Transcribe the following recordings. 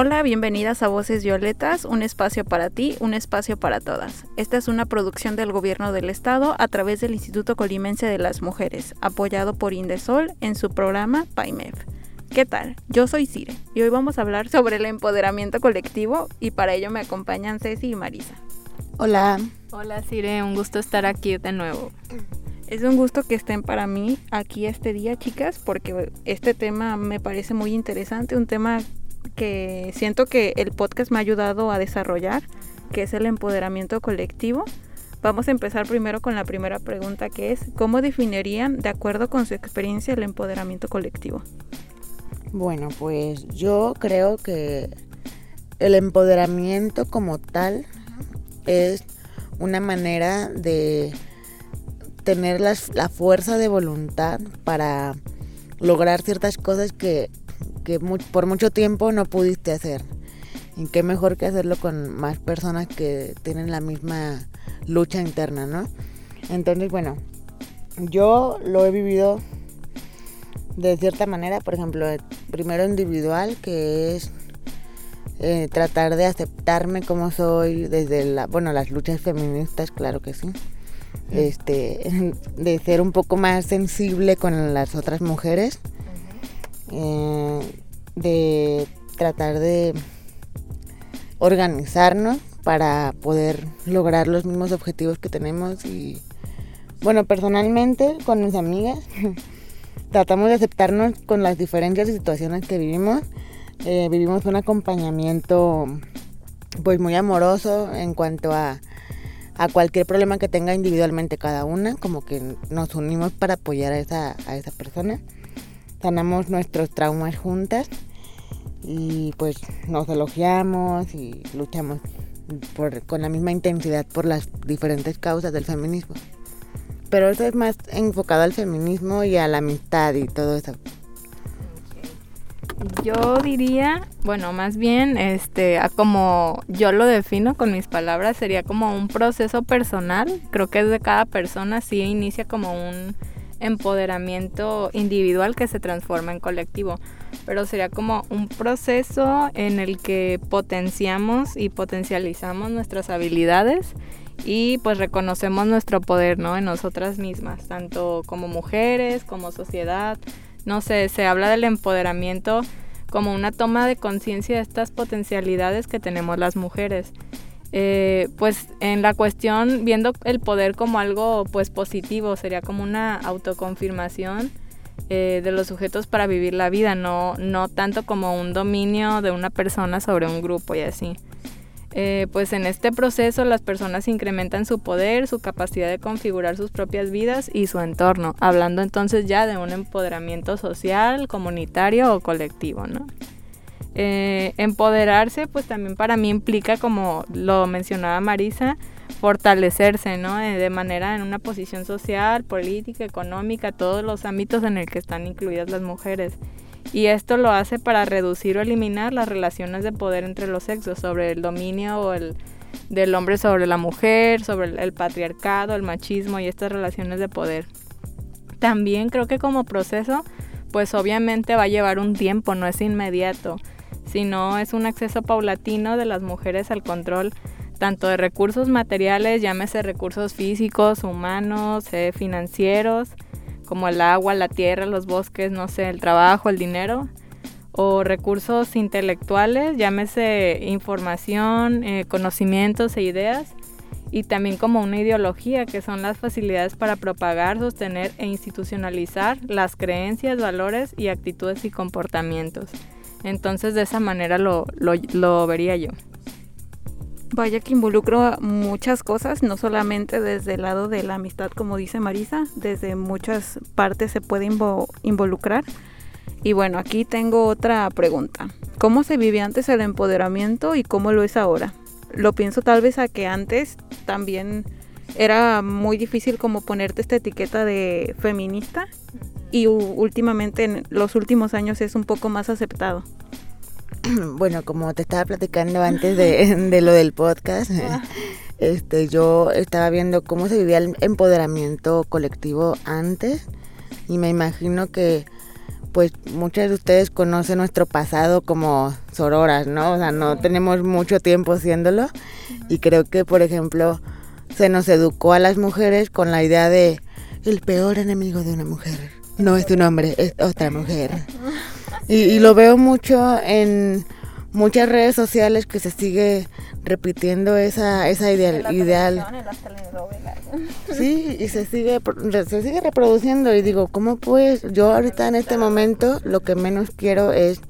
Hola, bienvenidas a Voces Violetas, un espacio para ti, un espacio para todas. Esta es una producción del Gobierno del Estado a través del Instituto Colimense de las Mujeres, apoyado por Indesol en su programa PAIMEF. ¿Qué tal? Yo soy Cire y hoy vamos a hablar sobre el empoderamiento colectivo y para ello me acompañan Ceci y Marisa. Hola. Hola Cire, un gusto estar aquí de nuevo. Es un gusto que estén para mí aquí este día, chicas, porque este tema me parece muy interesante, un tema que siento que el podcast me ha ayudado a desarrollar, que es el empoderamiento colectivo. Vamos a empezar primero con la primera pregunta que es, ¿cómo definirían, de acuerdo con su experiencia, el empoderamiento colectivo? Bueno, pues yo creo que el empoderamiento como tal es una manera de tener la fuerza de voluntad para lograr ciertas cosas que que por mucho tiempo no pudiste hacer. Y qué mejor que hacerlo con más personas que tienen la misma lucha interna, ¿no? Entonces, bueno, yo lo he vivido de cierta manera, por ejemplo, primero individual, que es eh, tratar de aceptarme como soy desde la, bueno, las luchas feministas, claro que sí. Este, de ser un poco más sensible con las otras mujeres eh, de tratar de organizarnos para poder lograr los mismos objetivos que tenemos y bueno, personalmente con mis amigas tratamos de aceptarnos con las diferentes situaciones que vivimos. Eh, vivimos un acompañamiento pues muy amoroso en cuanto a, a cualquier problema que tenga individualmente cada una, como que nos unimos para apoyar a esa, a esa persona sanamos nuestros traumas juntas y pues nos elogiamos y luchamos con la misma intensidad por las diferentes causas del feminismo. Pero eso es más enfocado al feminismo y a la amistad y todo eso. Yo diría, bueno, más bien, este, como yo lo defino con mis palabras, sería como un proceso personal. Creo que es de cada persona, sí inicia como un empoderamiento individual que se transforma en colectivo, pero sería como un proceso en el que potenciamos y potencializamos nuestras habilidades y pues reconocemos nuestro poder, ¿no? En nosotras mismas, tanto como mujeres, como sociedad. No sé, se habla del empoderamiento como una toma de conciencia de estas potencialidades que tenemos las mujeres eh, pues en la cuestión viendo el poder como algo pues positivo sería como una autoconfirmación eh, de los sujetos para vivir la vida no no tanto como un dominio de una persona sobre un grupo y así. Eh, pues en este proceso las personas incrementan su poder su capacidad de configurar sus propias vidas y su entorno hablando entonces ya de un empoderamiento social comunitario o colectivo no eh, empoderarse, pues también para mí implica, como lo mencionaba Marisa, fortalecerse, ¿no? Eh, de manera en una posición social, política, económica, todos los ámbitos en el que están incluidas las mujeres. Y esto lo hace para reducir o eliminar las relaciones de poder entre los sexos, sobre el dominio del hombre sobre la mujer, sobre el patriarcado, el machismo y estas relaciones de poder. También creo que como proceso, pues obviamente va a llevar un tiempo, no es inmediato sino es un acceso paulatino de las mujeres al control tanto de recursos materiales, llámese recursos físicos, humanos, eh, financieros, como el agua, la tierra, los bosques, no sé, el trabajo, el dinero, o recursos intelectuales, llámese información, eh, conocimientos e ideas, y también como una ideología, que son las facilidades para propagar, sostener e institucionalizar las creencias, valores y actitudes y comportamientos. Entonces de esa manera lo, lo, vería yo. Vaya que involucro muchas cosas, no solamente desde el lado de la amistad, como dice Marisa, desde muchas partes se puede involucrar. Y bueno, aquí tengo otra pregunta. ¿Cómo se vivía antes el empoderamiento y cómo lo es ahora? lo pienso tal vez a que antes también era muy difícil como ponerte esta etiqueta de feminista y últimamente en los últimos años es un poco más aceptado. Bueno, como te estaba platicando antes de, de lo del podcast, ah. este, yo estaba viendo cómo se vivía el empoderamiento colectivo antes y me imagino que pues muchas de ustedes conocen nuestro pasado como sororas, ¿no? O sea, no tenemos mucho tiempo haciéndolo y creo que, por ejemplo, se nos educó a las mujeres con la idea de el peor enemigo de una mujer no es un hombre, es otra mujer. Y, lo veo mucho en muchas redes sociales que se sigue repitiendo esa, esa ideal. ideal. Sí, y se sigue, se sigue reproduciendo y digo, ¿cómo pues? Yo ahorita en este momento lo que menos quiero es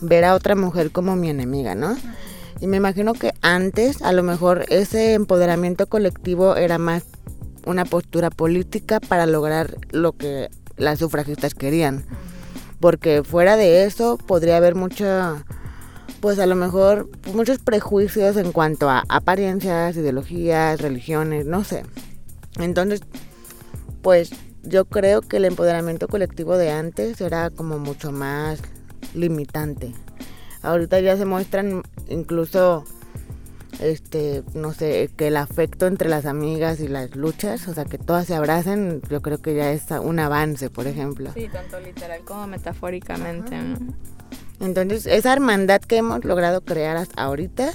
ver a otra mujer como mi enemiga, ¿no? Y me imagino que antes a lo mejor ese empoderamiento colectivo era más una postura política para lograr lo que las sufragistas querían. Porque fuera de eso podría haber mucha, pues a lo mejor muchos prejuicios en cuanto a apariencias, ideologías, religiones, no sé. Entonces, pues yo creo que el empoderamiento colectivo de antes era como mucho más limitante. Ahorita ya se muestran incluso este, no sé, que el afecto entre las amigas y las luchas, o sea, que todas se abracen, yo creo que ya es un avance, por ejemplo. Sí, tanto literal como metafóricamente. Entonces, esa hermandad que hemos logrado crear hasta ahorita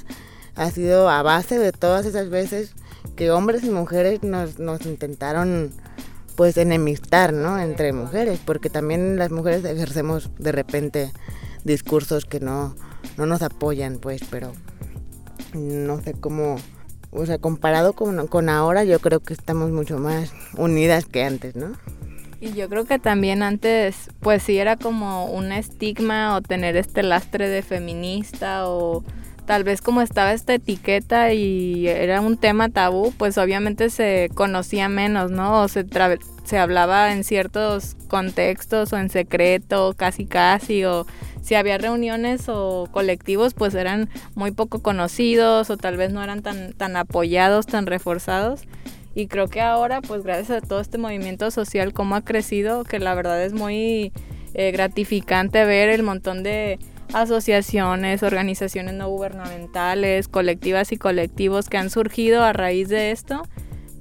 ha sido a base de todas esas veces que hombres y mujeres nos, nos intentaron pues enemistar, ¿no? Entre mujeres, porque también las mujeres ejercemos de repente discursos que no, no nos apoyan, pues, pero no sé cómo, o sea, comparado con, con ahora, yo creo que estamos mucho más unidas que antes, ¿no? Y yo creo que también antes, pues sí era como un estigma o tener este lastre de feminista o tal vez como estaba esta etiqueta y era un tema tabú, pues obviamente se conocía menos, ¿no? O se, se hablaba en ciertos contextos o en secreto, casi casi, o si había reuniones o colectivos, pues eran muy poco conocidos o tal vez no eran tan, tan apoyados, tan reforzados. Y creo que ahora, pues gracias a todo este movimiento social, cómo ha crecido, que la verdad es muy eh, gratificante ver el montón de asociaciones, organizaciones no gubernamentales, colectivas y colectivos que han surgido a raíz de esto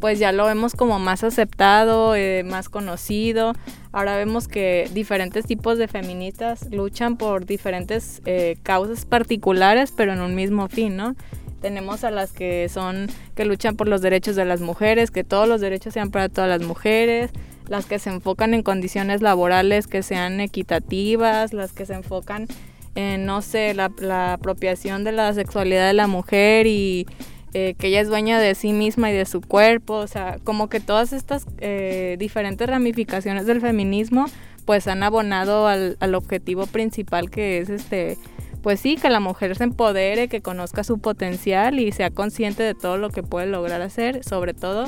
pues ya lo vemos como más aceptado, eh, más conocido. Ahora vemos que diferentes tipos de feministas luchan por diferentes eh, causas particulares, pero en un mismo fin, ¿no? Tenemos a las que son, que luchan por los derechos de las mujeres, que todos los derechos sean para todas las mujeres, las que se enfocan en condiciones laborales que sean equitativas, las que se enfocan en, no sé, la, la apropiación de la sexualidad de la mujer y eh, que ella es dueña de sí misma y de su cuerpo, o sea, como que todas estas eh, diferentes ramificaciones del feminismo pues han abonado al, al, objetivo principal que es este, pues sí, que la mujer se empodere, que conozca su potencial y sea consciente de todo lo que puede lograr hacer, sobre todo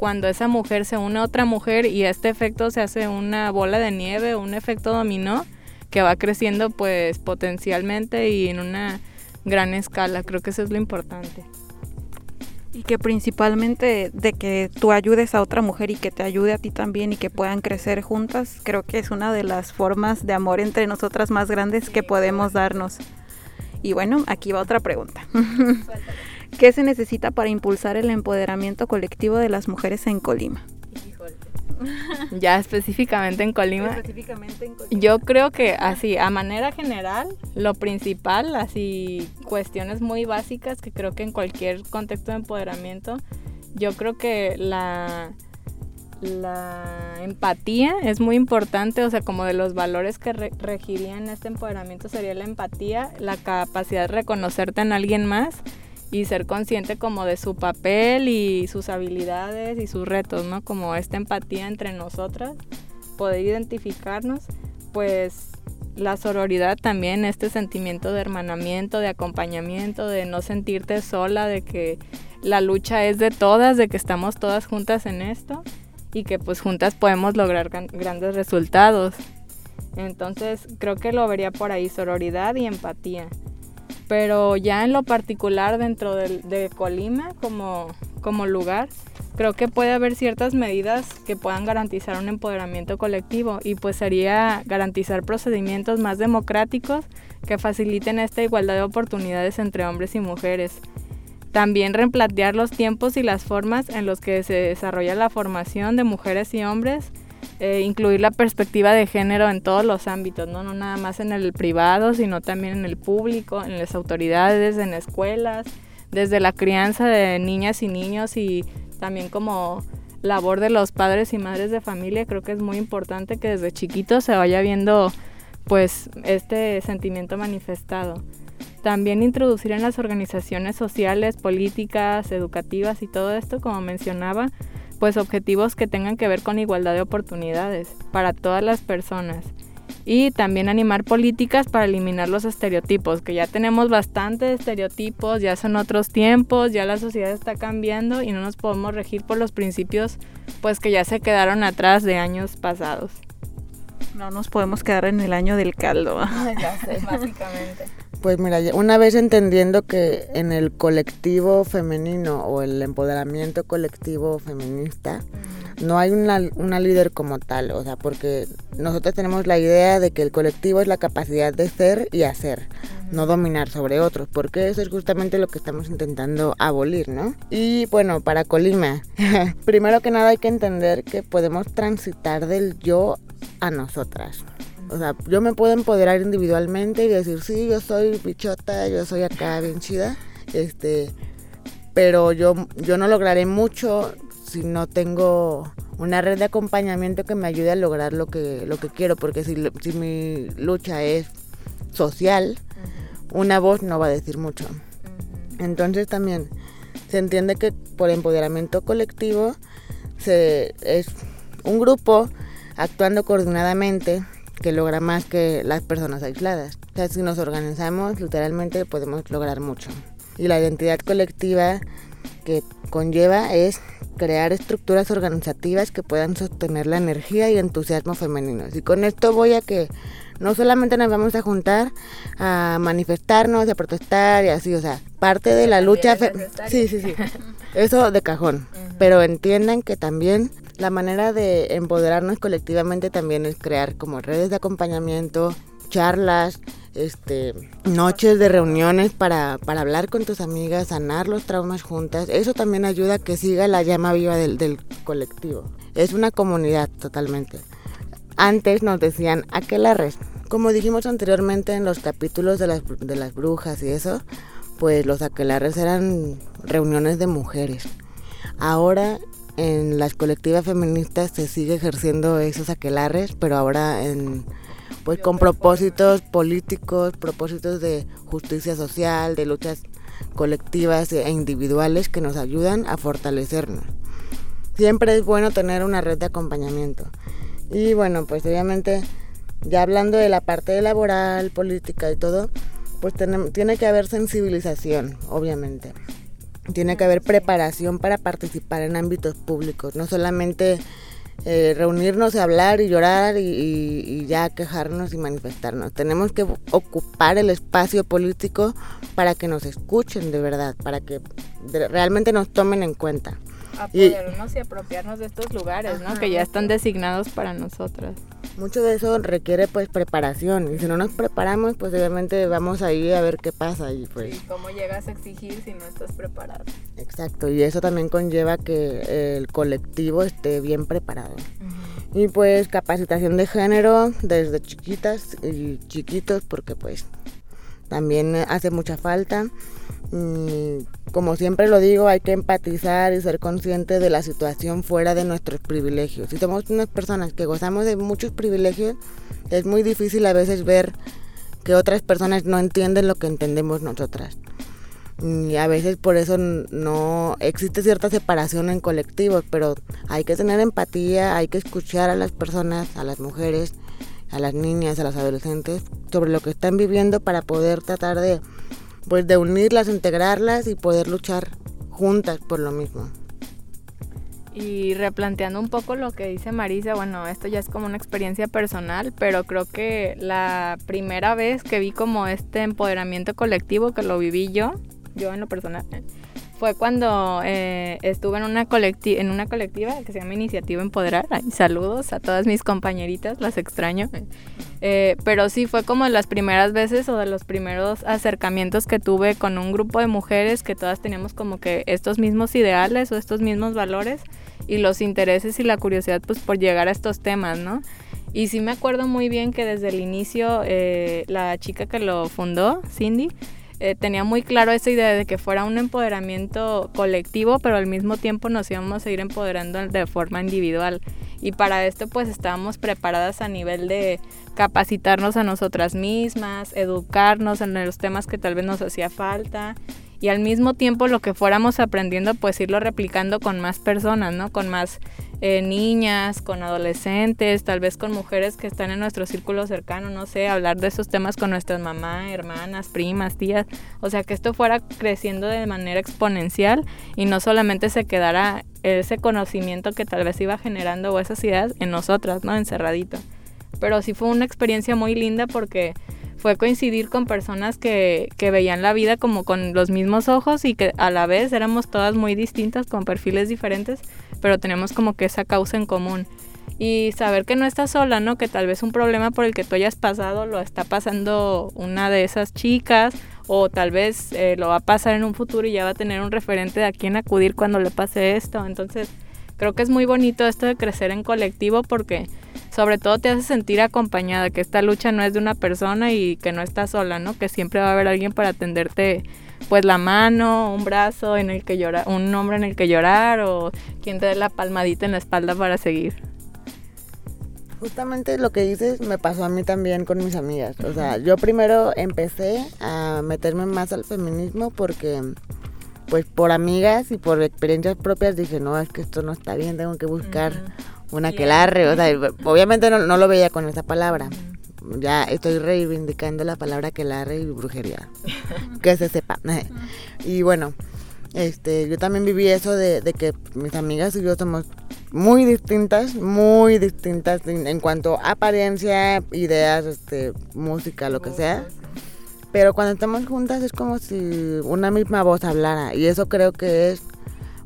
cuando esa mujer se une a otra mujer y este efecto se hace una bola de nieve, un efecto dominó que va creciendo pues potencialmente y en una gran escala, creo que eso es lo importante. Y que principalmente de que tú ayudes a otra mujer y que te ayude a ti también y que puedan crecer juntas, creo que es una de las formas de amor entre nosotras más grandes que podemos darnos. Y bueno, aquí va otra pregunta. ¿Qué se necesita para impulsar el empoderamiento colectivo de las mujeres en Colima? ya específicamente en Colima. Yo creo que así, a manera general, lo principal, así cuestiones muy básicas que creo que en cualquier contexto de empoderamiento, yo creo que la la empatía es muy importante, o sea, como de los valores que regirían este empoderamiento sería la empatía, la capacidad de reconocerte en alguien más y ser consciente como de su papel y sus habilidades y sus retos, ¿no? Como esta empatía entre nosotras, poder identificarnos, pues la sororidad también, este sentimiento de hermanamiento, de acompañamiento, de no sentirte sola, de que la lucha es de todas, de que estamos todas juntas en esto y que pues juntas podemos lograr grandes resultados. Entonces creo que lo vería por ahí, sororidad y empatía. Pero ya en lo particular dentro de, Colima como, como lugar, creo que puede haber ciertas medidas que puedan garantizar un empoderamiento colectivo y pues sería garantizar procedimientos más democráticos que faciliten esta igualdad de oportunidades entre hombres y mujeres. También replantear los tiempos y las formas en los que se desarrolla la formación de mujeres y hombres eh, incluir la perspectiva de género en todos los ámbitos, ¿no? no nada más en el privado, sino también en el público, en las autoridades, en escuelas, desde la crianza de niñas y niños y también como labor de los padres y madres de familia, creo que es muy importante que desde chiquitos se vaya viendo pues este sentimiento manifestado. También introducir en las organizaciones sociales, políticas, educativas y todo esto, como mencionaba, pues objetivos que tengan que ver con igualdad de oportunidades para todas las personas. Y también animar políticas para eliminar los estereotipos, que ya tenemos bastantes estereotipos, ya son otros tiempos, ya la sociedad está cambiando y no nos podemos regir por los principios pues que ya se quedaron atrás de años pasados. No nos podemos quedar en el año del caldo. ya sé, básicamente. Pues mira, una vez entendiendo que en el colectivo femenino o el empoderamiento colectivo feminista no hay una, una líder como tal, o sea, porque nosotros tenemos la idea de que el colectivo es la capacidad de ser y hacer, no dominar sobre otros, porque eso es justamente lo que estamos intentando abolir, ¿no? Y bueno, para Colima, primero que nada hay que entender que podemos transitar del yo a nosotras. O sea, yo me puedo empoderar individualmente y decir, sí, yo soy bichota, yo soy acá bien chida. Este, pero yo, yo no lograré mucho si no tengo una red de acompañamiento que me ayude a lograr lo que, lo que quiero, porque si, si mi lucha es social, una voz no va a decir mucho. Entonces también se entiende que por empoderamiento colectivo se, es un grupo actuando coordinadamente que logra más que las personas aisladas. O sea, si nos organizamos, literalmente podemos lograr mucho. Y la identidad colectiva que conlleva es crear estructuras organizativas que puedan sostener la energía y entusiasmo femeninos. Y con esto voy a que no solamente nos vamos a juntar a manifestarnos, a protestar y así, o sea, parte de la lucha... Sí, sí, sí. Eso de cajón. Pero entiendan que también la manera de empoderarnos colectivamente también es crear como redes de acompañamiento, charlas, este, noches de reuniones para, para hablar con tus amigas, sanar los traumas juntas. Eso también ayuda a que siga la llama viva del, del colectivo. Es una comunidad totalmente. Antes nos decían aquelarres. Como dijimos anteriormente en los capítulos de las, de las brujas y eso, pues los aquelarres eran reuniones de mujeres. Ahora en las colectivas feministas se sigue ejerciendo esos aquelarres, pero ahora en pues con propósitos políticos, propósitos de justicia social, de luchas colectivas e individuales que nos ayudan a fortalecernos. Siempre es bueno tener una red de acompañamiento. Y bueno, pues obviamente ya hablando de la parte laboral, política y todo, pues tiene que haber sensibilización, obviamente tiene que haber preparación para participar en ámbitos públicos, no solamente eh, reunirnos y hablar y llorar y, ya quejarnos y manifestarnos. Tenemos que ocupar el espacio político para que nos escuchen de verdad, para que realmente nos tomen en cuenta. Apoderarnos y, apropiarnos de estos lugares, ¿no? Que ya están designados para nosotras. Mucho de eso requiere pues preparación. Y si no nos preparamos pues obviamente vamos ahí a ver qué pasa y pues cómo llegas a exigir si no estás preparado. Exacto y eso también conlleva que el colectivo esté bien preparado. Y pues capacitación de género desde chiquitas y chiquitos porque pues también hace mucha falta y como siempre lo digo, hay que empatizar y ser consciente de la situación fuera de nuestros privilegios. Si somos unas personas que gozamos de muchos privilegios, es muy difícil a veces ver que otras personas no entienden lo que entendemos nosotras. Y a veces por eso no existe cierta separación en colectivos, pero hay que tener empatía, hay que escuchar a las personas, a las mujeres, a las niñas, a los adolescentes sobre lo que están viviendo para poder tratar de pues de unirlas, integrarlas y poder luchar juntas por lo mismo. Y replanteando un poco lo que dice Marisa, bueno, esto ya es como una experiencia personal, pero creo que la primera vez que vi como este empoderamiento colectivo, que lo viví yo, yo en lo personal, fue cuando eh, estuve en una, en una colectiva que se llama Iniciativa Empoderar. saludos a todas mis compañeritas, las extraño. Eh, pero sí fue como de las primeras veces o de los primeros acercamientos que tuve con un grupo de mujeres que todas teníamos como que estos mismos ideales o estos mismos valores y los intereses y la curiosidad pues por llegar a estos temas, ¿no? Y sí me acuerdo muy bien que desde el inicio eh, la chica que lo fundó, Cindy, eh, tenía muy claro esa idea de que fuera un empoderamiento colectivo, pero al mismo tiempo nos íbamos a ir empoderando de forma individual. Y para esto pues estábamos preparadas a nivel de capacitarnos a nosotras mismas, educarnos en los temas que tal vez nos hacía falta y al mismo tiempo lo que fuéramos aprendiendo pues irlo replicando con más personas, ¿no? Con más eh, niñas, con adolescentes, tal vez con mujeres que están en nuestro círculo cercano, no sé, hablar de esos temas con nuestras mamás, hermanas, primas, tías, o sea, que esto fuera creciendo de manera exponencial y no solamente se quedara ese conocimiento que tal vez iba generando o esas ideas en nosotras, ¿no? Encerradito. Pero sí fue una experiencia muy linda porque fue coincidir con personas que, que, veían la vida como con los mismos ojos y que a la vez éramos todas muy distintas, con perfiles diferentes, pero tenemos como que esa causa en común. Y saber que no estás sola, ¿no? Que tal vez un problema por el que tú hayas pasado lo está pasando una de esas chicas o tal vez eh, lo va a pasar en un futuro y ya va a tener un referente de a quién acudir cuando le pase esto. Entonces, creo que es muy bonito esto de crecer en colectivo porque sobre todo te hace sentir acompañada, que esta lucha no es de una persona y que no estás sola, ¿no? Que siempre va a haber alguien para atenderte pues la mano, un brazo en el que llorar, un hombre en el que llorar o quien te dé la palmadita en la espalda para seguir. Justamente lo que dices me pasó a mí también con mis amigas. O sea, yo primero empecé a meterme más al feminismo porque pues por amigas y por experiencias propias dije, no, es que esto no está bien, tengo que buscar una que larre, o sea, obviamente no, lo veía con esa palabra. Ya estoy reivindicando la palabra que larre y brujería. que se sepa. y bueno, este, yo también viví eso de, que mis amigas y yo somos muy distintas, muy distintas en, cuanto a apariencia, ideas, este, música, lo que sea. Pero cuando estamos juntas es como si una misma voz hablara. Y eso creo que es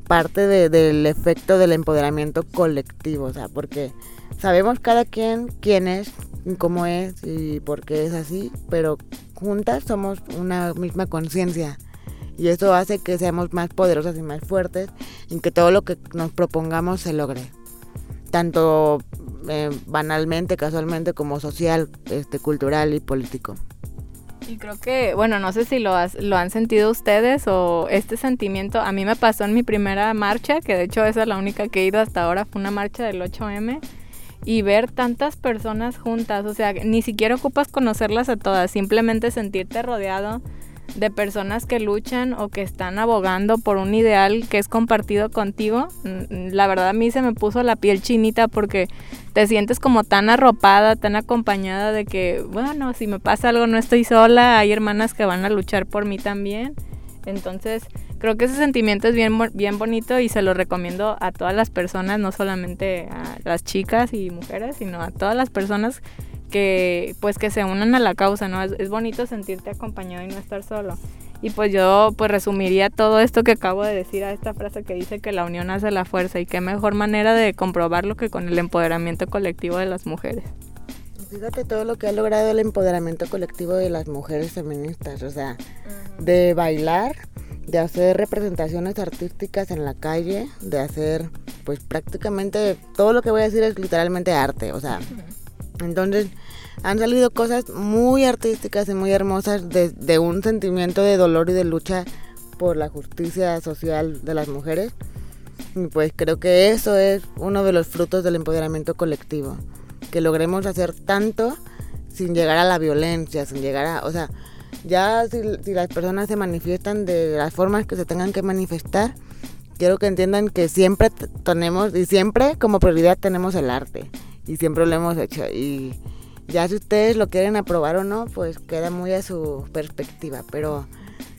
parte del efecto del empoderamiento colectivo, o sea, porque sabemos cada quien quién es, cómo es y por qué es así, pero juntas somos una misma conciencia y eso hace que seamos más poderosas y más fuertes y que todo lo que nos propongamos se logre, tanto eh, banalmente, casualmente, como social, este, cultural y político. Y creo que, bueno, no sé si lo, lo han sentido ustedes o este sentimiento, a mí me pasó en mi primera marcha, que de hecho esa es la única que he ido hasta ahora, fue una marcha del 8M, y ver tantas personas juntas, o sea, ni siquiera ocupas conocerlas a todas, simplemente sentirte rodeado de personas que luchan o que están abogando por un ideal que es compartido contigo, mm, la verdad a mí se me puso la piel chinita porque te sientes como tan arropada, tan acompañada de que, bueno, si me pasa algo no estoy sola, hay hermanas que van a luchar por mí también. Entonces, creo que ese sentimiento es bien, bien bonito y se lo recomiendo a todas las personas, no solamente a las chicas y mujeres, sino a todas las personas que pues que se unan a la causa, ¿no? Es, bonito sentirte acompañado y no estar solo. Y pues yo pues resumiría todo esto que acabo de decir a esta frase que dice que la unión hace la fuerza y qué mejor manera de comprobarlo que con el empoderamiento colectivo de las mujeres. Fíjate todo lo que ha logrado el empoderamiento colectivo de las mujeres feministas, o sea, de bailar, de hacer representaciones artísticas en la calle, de hacer pues prácticamente todo lo que voy a decir es literalmente arte, o sea, entonces han salido cosas muy artísticas y muy hermosas de, un sentimiento de dolor y de lucha por la justicia social de las mujeres. Y pues creo que eso es uno de los frutos del empoderamiento colectivo. Que logremos hacer tanto sin llegar a la violencia, sin llegar a... O sea, ya si, si las personas se manifiestan de las formas que se tengan que manifestar, quiero que entiendan que siempre tenemos, y siempre como prioridad tenemos el arte y siempre lo hemos hecho. Y ya si ustedes lo quieren aprobar o no, pues queda muy a su perspectiva. Pero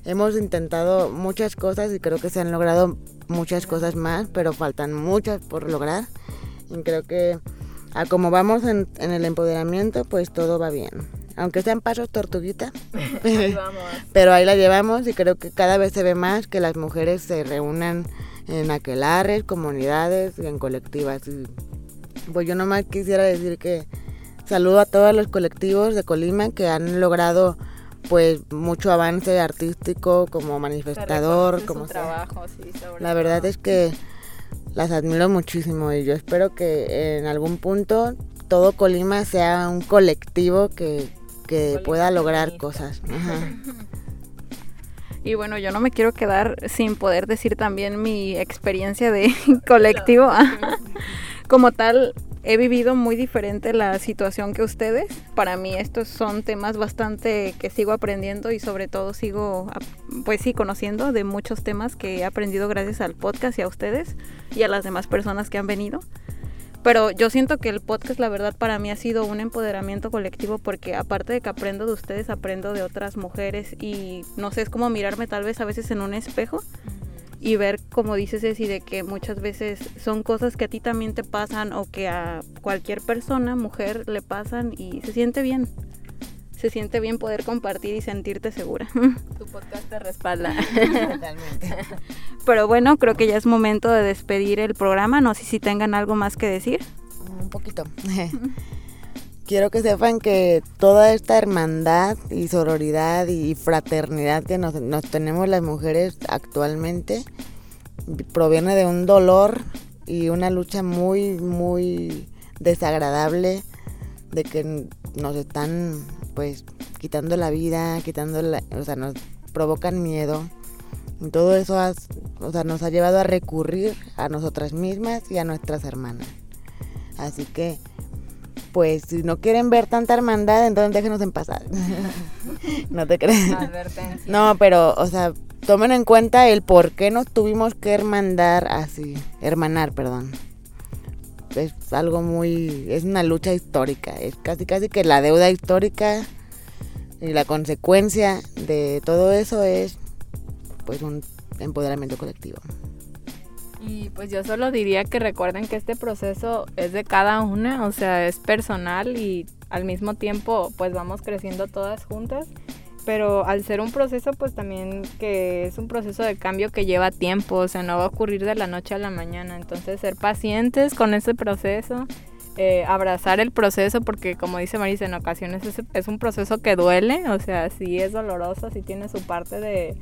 hemos intentado muchas cosas y creo que se han logrado muchas cosas más, pero faltan muchas por lograr. Y creo que a como vamos en, en el empoderamiento, pues todo va bien. Aunque sean pasos tortuguita, pero ahí la llevamos y creo que cada vez se ve más que las mujeres se reúnan en aquelares, comunidades y en colectivas. Y, pues yo nomás quisiera decir que saludo a todos los colectivos de Colima que han logrado pues mucho avance artístico como manifestador, como trabajo, sí, La verdad es que las admiro muchísimo y yo espero que en algún punto todo Colima sea un colectivo que, que pueda lograr cosas. Y bueno, yo no me quiero quedar sin poder decir también mi experiencia de colectivo. Como tal, he vivido muy diferente la situación que ustedes. Para mí estos son temas bastante que sigo aprendiendo y sobre todo sigo, pues sí, conociendo de muchos temas que he aprendido gracias al podcast y a ustedes y a las demás personas que han venido. Pero yo siento que el podcast, la verdad, para mí ha sido un empoderamiento colectivo porque aparte de que aprendo de ustedes, aprendo de otras mujeres y no sé, es como mirarme tal vez a veces en un espejo y ver, como dices, Ceci, de que muchas veces son cosas que a ti también te pasan o que a cualquier persona, mujer, le pasan y se siente bien se siente bien poder compartir y sentirte segura. Tu podcast te respalda. Totalmente. Pero bueno, creo que ya es momento de despedir el programa. No sé si tengan algo más que decir. Un poquito. Quiero que sepan que toda esta hermandad y sororidad y fraternidad que nos, nos tenemos las mujeres actualmente proviene de un dolor y una lucha muy, muy desagradable de que nos están pues quitando la vida, quitando la, o sea, nos provocan miedo. Y todo eso o sea, nos ha llevado a recurrir a nosotras mismas y a nuestras hermanas. Así que, pues, si no quieren ver tanta hermandad, entonces déjenos en pasar. no te crees. No, pero, o sea, tomen en cuenta el por qué nos tuvimos que hermandar así, hermanar, perdón es algo muy, es una lucha histórica, es casi casi que la deuda histórica y la consecuencia de todo eso es pues un empoderamiento colectivo. Y pues yo solo diría que recuerden que este proceso es de cada una, o sea, es personal y al mismo tiempo pues vamos creciendo todas juntas pero al ser un proceso, pues también que es un proceso de cambio que lleva tiempo, o sea, no va a ocurrir de la noche a la mañana. Entonces, ser pacientes con ese proceso, eh, abrazar el proceso, porque como dice Marisa, en ocasiones es, un proceso que duele, o sea, sí es doloroso, sí tiene su parte de,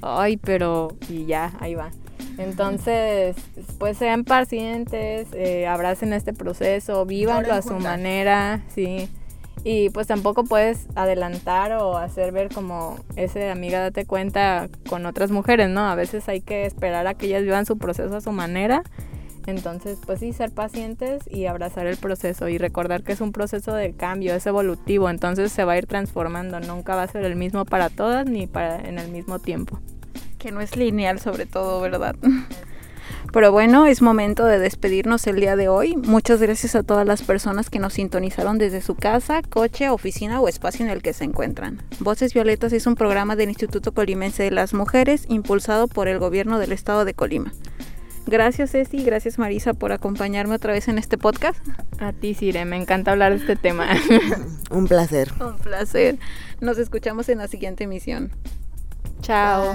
ay, pero, y ya, ahí va. Entonces, pues sean pacientes, eh, abracen este proceso, vívanlo a su manera, sí. Y pues tampoco puedes adelantar o hacer ver como ese amiga date cuenta con otras mujeres, ¿no? A veces hay que esperar a que ellas vivan su proceso a su manera. Entonces, pues sí, ser pacientes y abrazar el proceso y recordar que es un proceso de cambio, es evolutivo, entonces se va a ir transformando, nunca va a ser el mismo para todas ni para en el mismo tiempo. Que no es lineal sobre todo, ¿verdad? Pero bueno, es momento de despedirnos el día de hoy. Muchas gracias a todas las personas que nos sintonizaron desde su casa, coche, oficina o espacio en el que se encuentran. Voces Violetas es un programa del Instituto Colimense de las Mujeres impulsado por el gobierno del estado de Colima. Gracias Ceci, gracias Marisa por acompañarme otra vez en este podcast. A ti Sire, me encanta hablar de este tema. Un placer. Un placer. Nos escuchamos en la siguiente emisión. Chao.